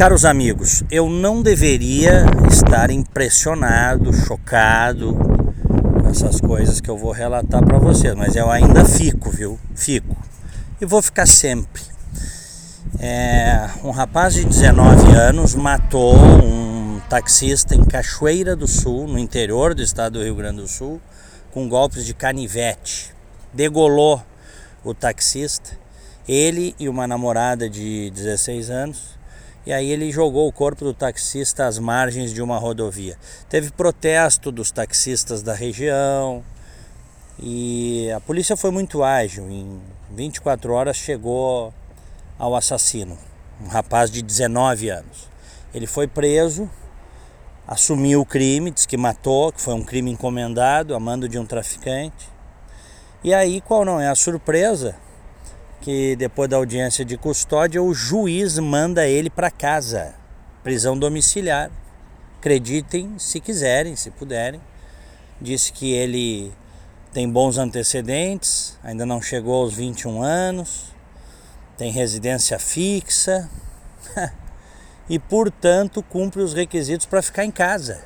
Caros amigos, eu não deveria estar impressionado, chocado com essas coisas que eu vou relatar para vocês, mas eu ainda fico, viu? Fico. E vou ficar sempre. É, um rapaz de 19 anos matou um taxista em Cachoeira do Sul, no interior do estado do Rio Grande do Sul, com golpes de canivete. Degolou o taxista, ele e uma namorada de 16 anos e aí ele jogou o corpo do taxista às margens de uma rodovia. Teve protesto dos taxistas da região e a polícia foi muito ágil. Em 24 horas chegou ao assassino, um rapaz de 19 anos. Ele foi preso, assumiu o crime, disse que matou, que foi um crime encomendado a mando de um traficante. E aí, qual não é a surpresa? Que depois da audiência de custódia o juiz manda ele para casa, prisão domiciliar. Acreditem se quiserem, se puderem. Disse que ele tem bons antecedentes, ainda não chegou aos 21 anos, tem residência fixa e, portanto, cumpre os requisitos para ficar em casa.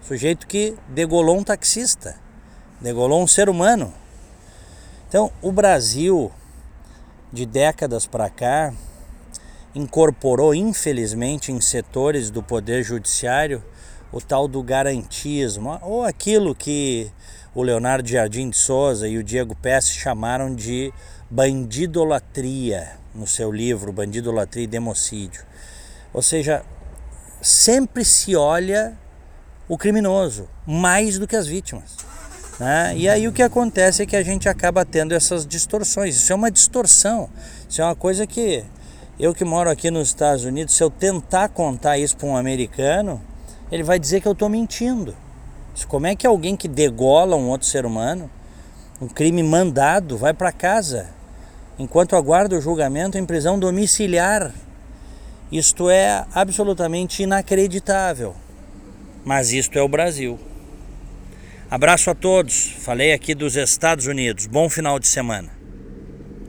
Sujeito que degolou um taxista, degolou um ser humano. Então, o Brasil de décadas para cá, incorporou, infelizmente, em setores do Poder Judiciário o tal do garantismo, ou aquilo que o Leonardo Jardim de Souza e o Diego Pesce chamaram de bandidolatria no seu livro Bandidolatria e Democídio. Ou seja, sempre se olha o criminoso mais do que as vítimas. Né? E aí o que acontece é que a gente acaba tendo essas distorções. Isso é uma distorção. Isso é uma coisa que eu que moro aqui nos Estados Unidos, se eu tentar contar isso para um americano, ele vai dizer que eu estou mentindo. Como é que alguém que degola um outro ser humano, um crime mandado, vai para casa enquanto aguarda o julgamento em prisão domiciliar? Isto é absolutamente inacreditável. Mas isto é o Brasil. Abraço a todos. Falei aqui dos Estados Unidos. Bom final de semana.